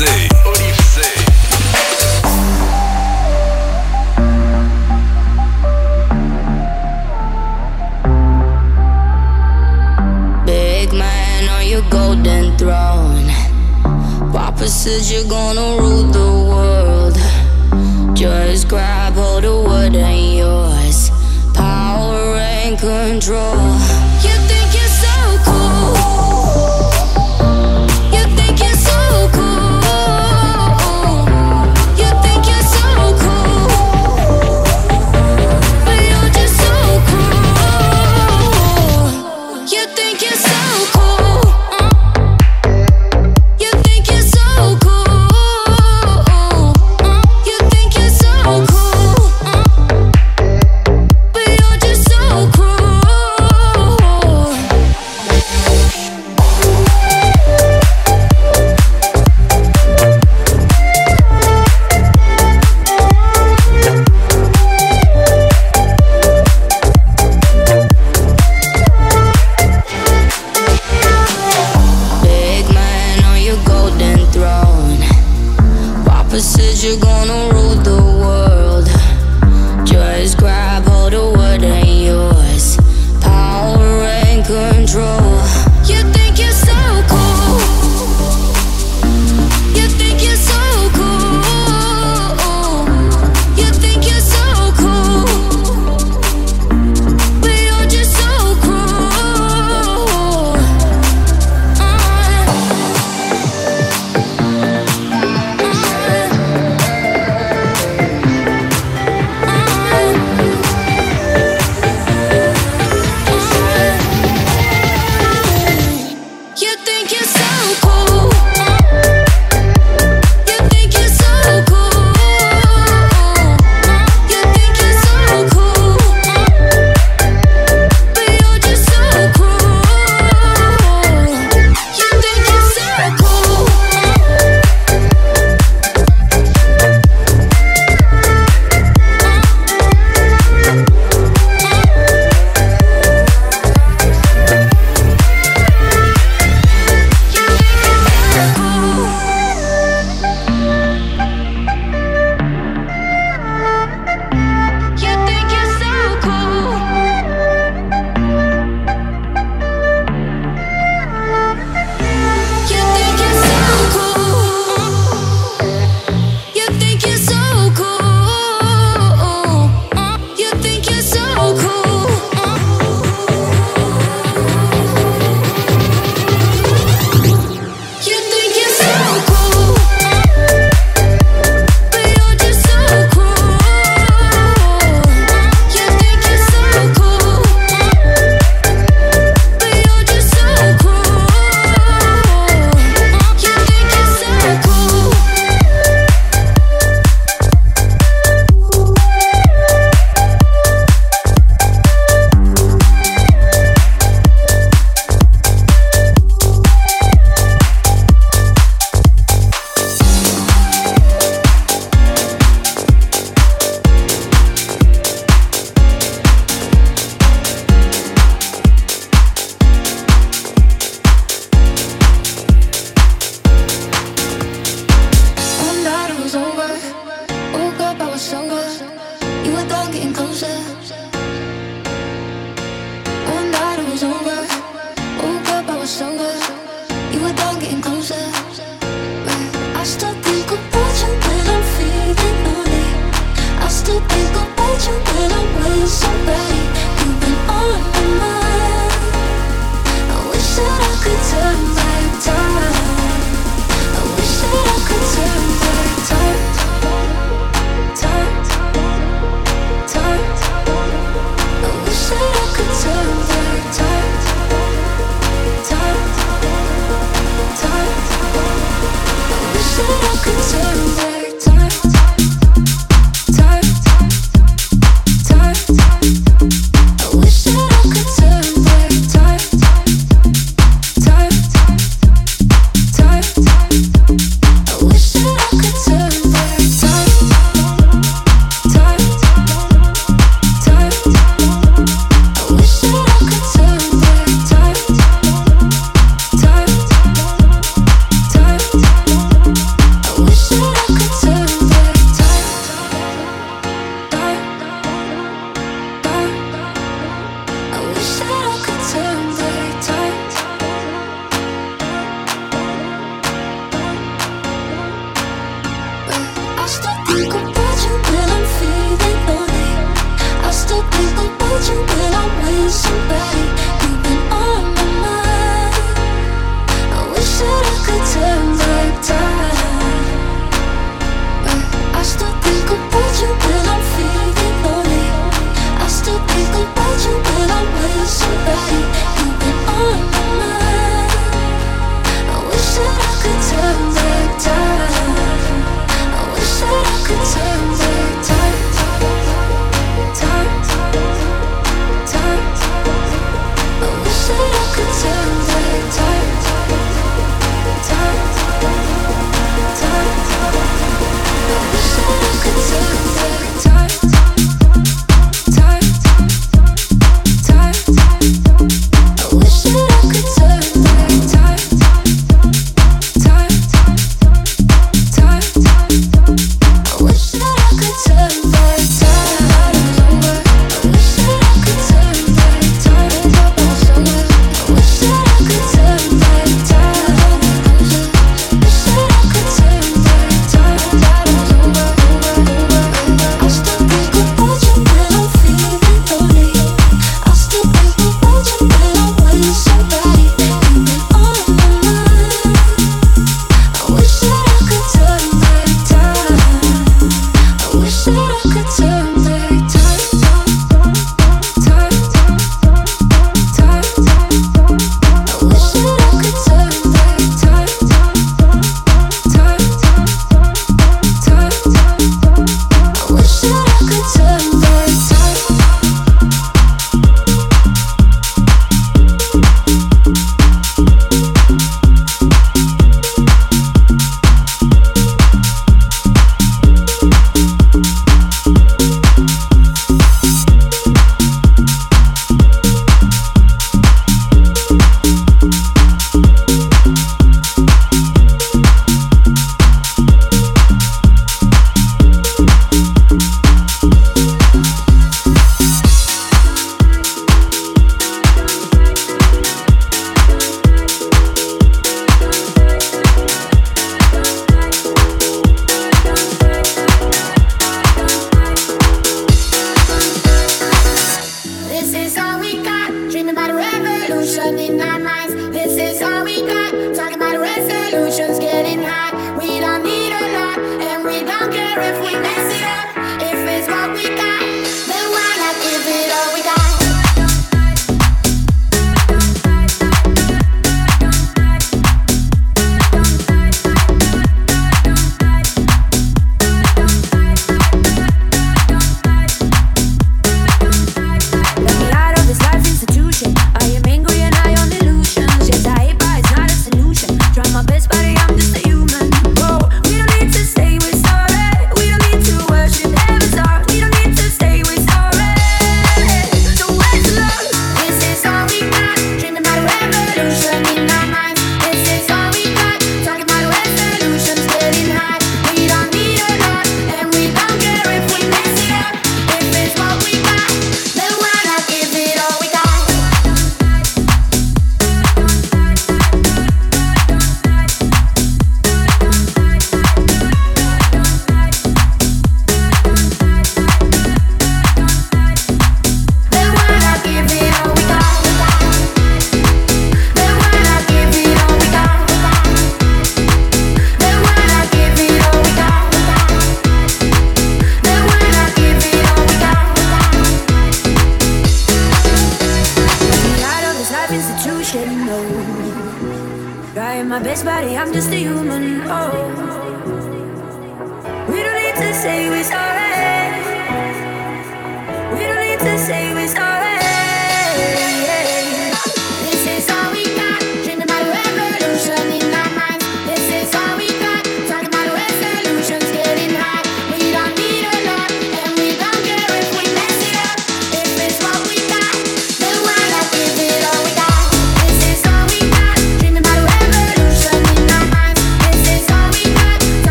Time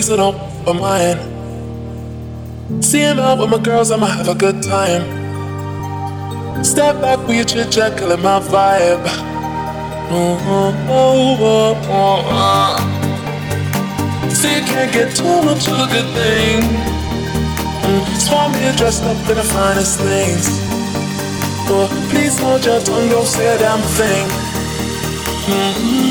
so don't for mine. See him out with my girls, I'ma have a good time. Step back with your chit chat, killing my vibe. Oh, See, you can't get too much of a good thing. Mm, Swap me dressed up in the finest things. Oh, please hold your tongue, don't say a damn thing. Mm-hmm.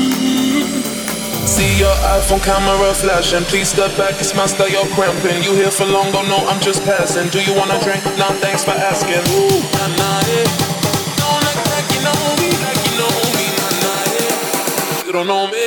See your iPhone camera flashing. Please step back, it's my style, you're cramping. You here for long, oh don't know I'm just passing. Do you wanna drink? Nah, thanks for asking. Ooh, nah, nah, yeah. Don't act like you know me, like you know me, nah, nah, yeah. You don't know me.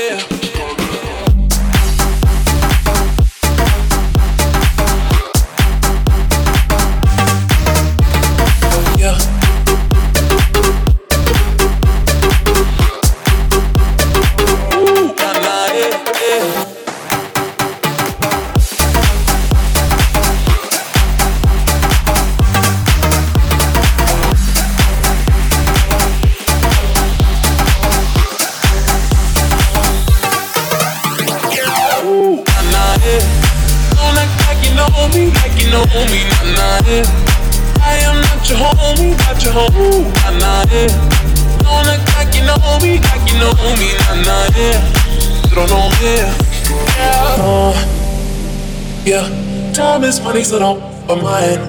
Money, so don't for mine.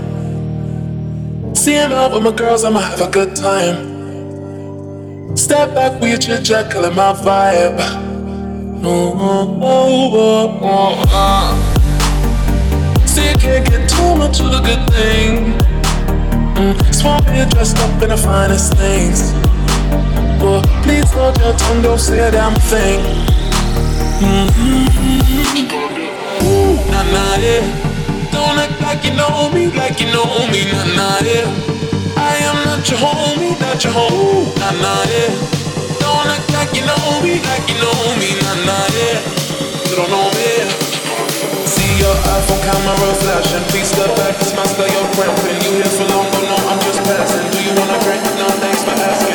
See him out with my girls, I'ma have a good time. Step back with your chit chat, killing my vibe. Oh, oh, oh, oh, oh. See, you can't get too much of a good thing. Mm, you dressed up in the finest things. Oh, please hold your tongue, don't say a damn thing. Mm-hmm. Ooh, nah, nah, yeah. Like you know me, like you know me, nah nah yeah. I am not your homie, not your home, nah nah yeah. Don't act like you know me, like you know me, nah nah yeah. You don't know me. See your iPhone camera flashing, please step back, it's my style, you're cramping. You here for long, but no, I'm just passing. Do you wanna drink? No, thanks for asking,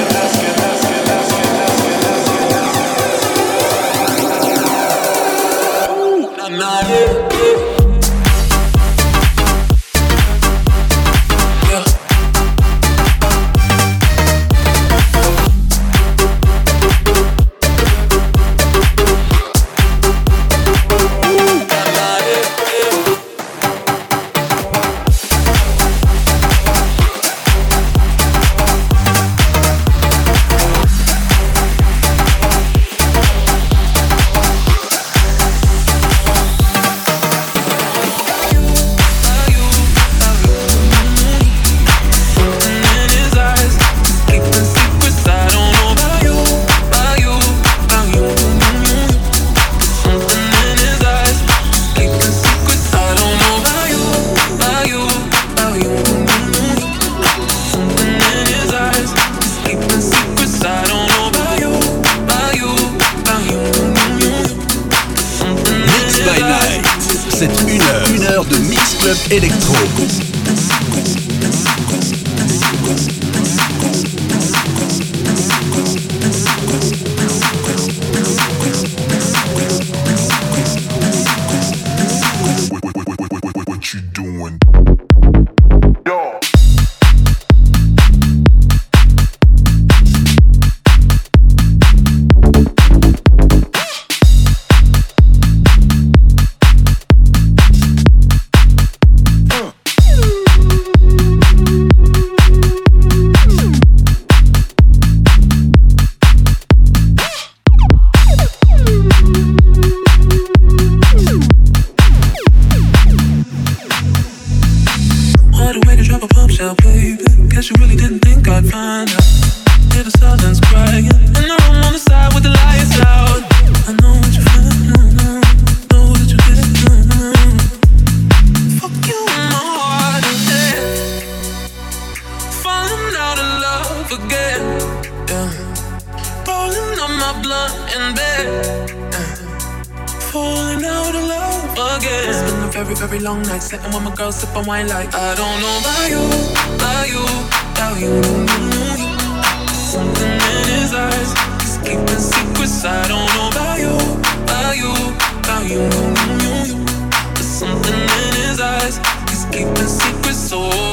blunt in bed. Falling out of love again. It's been a very, very long night. Sitting with my girl, sipping wine like I don't know about you, about you, about you. you, Something in his eyes, he's keeping secrets. I don't know about you, about you, about you, you, you, you. There's something in his eyes, he's keeping secrets. So. Oh.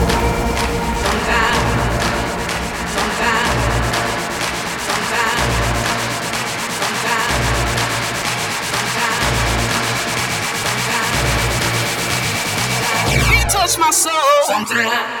sometimes. Beat touch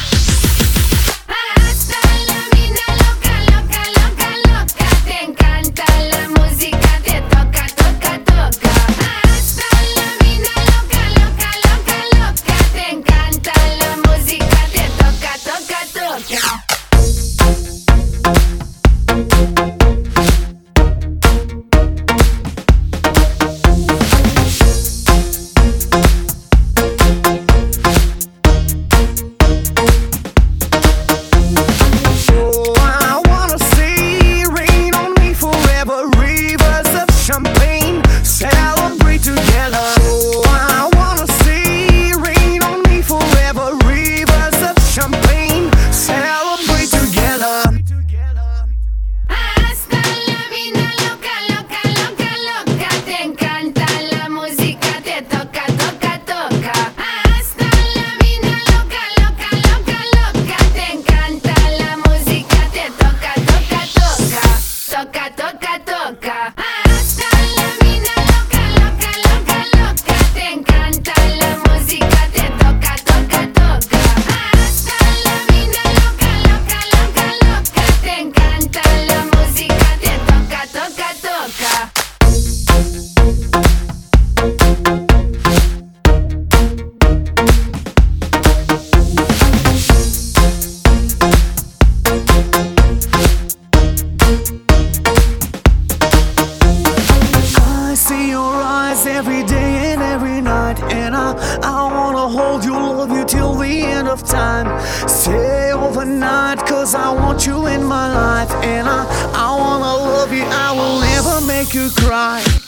every night, and I, I wanna hold you, love you till the end of time. Stay overnight, cause I want you in my life, and I, I wanna love you, I will never make you cry.